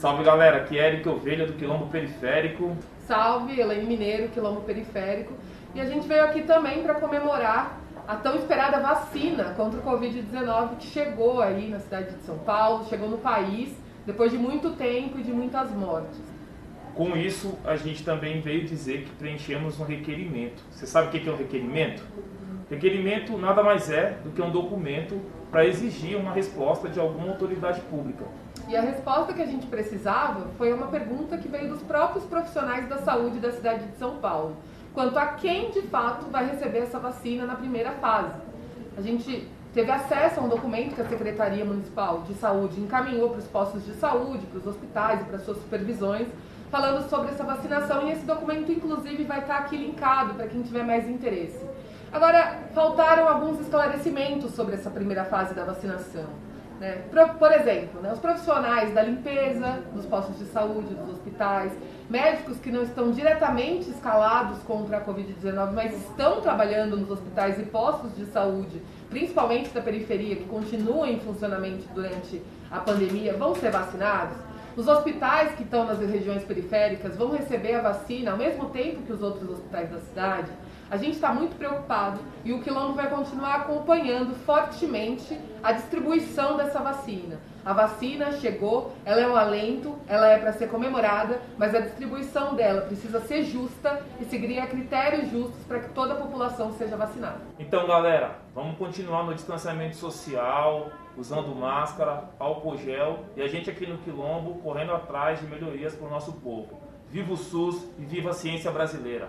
Salve galera, aqui é Eric Ovelha do Quilombo Periférico. Salve, Elaine Mineiro, Quilombo Periférico. E a gente veio aqui também para comemorar a tão esperada vacina contra o Covid-19 que chegou aí na cidade de São Paulo, chegou no país, depois de muito tempo e de muitas mortes. Com isso, a gente também veio dizer que preenchemos um requerimento. Você sabe o que é um requerimento? Requerimento nada mais é do que um documento para exigir uma resposta de alguma autoridade pública. E a resposta que a gente precisava foi uma pergunta que veio dos próprios profissionais da saúde da cidade de São Paulo, quanto a quem de fato vai receber essa vacina na primeira fase. A gente teve acesso a um documento que a Secretaria Municipal de Saúde encaminhou para os postos de saúde, para os hospitais e para suas supervisões, falando sobre essa vacinação e esse documento inclusive vai estar aqui linkado para quem tiver mais interesse. Agora, faltaram alguns esclarecimentos sobre essa primeira fase da vacinação. Né? Por exemplo, né, os profissionais da limpeza, dos postos de saúde, dos hospitais, médicos que não estão diretamente escalados contra a Covid-19, mas estão trabalhando nos hospitais e postos de saúde, principalmente da periferia, que continuam em funcionamento durante a pandemia, vão ser vacinados? Os hospitais que estão nas regiões periféricas vão receber a vacina ao mesmo tempo que os outros hospitais da cidade? A gente está muito preocupado e o Quilombo vai continuar acompanhando fortemente a distribuição dessa vacina. A vacina chegou, ela é um alento, ela é para ser comemorada, mas a distribuição dela precisa ser justa e seguir a critérios justos para que toda a população seja vacinada. Então, galera, vamos continuar no distanciamento social, usando máscara, álcool gel e a gente aqui no Quilombo correndo atrás de melhorias para o nosso povo. Viva o SUS e viva a ciência brasileira!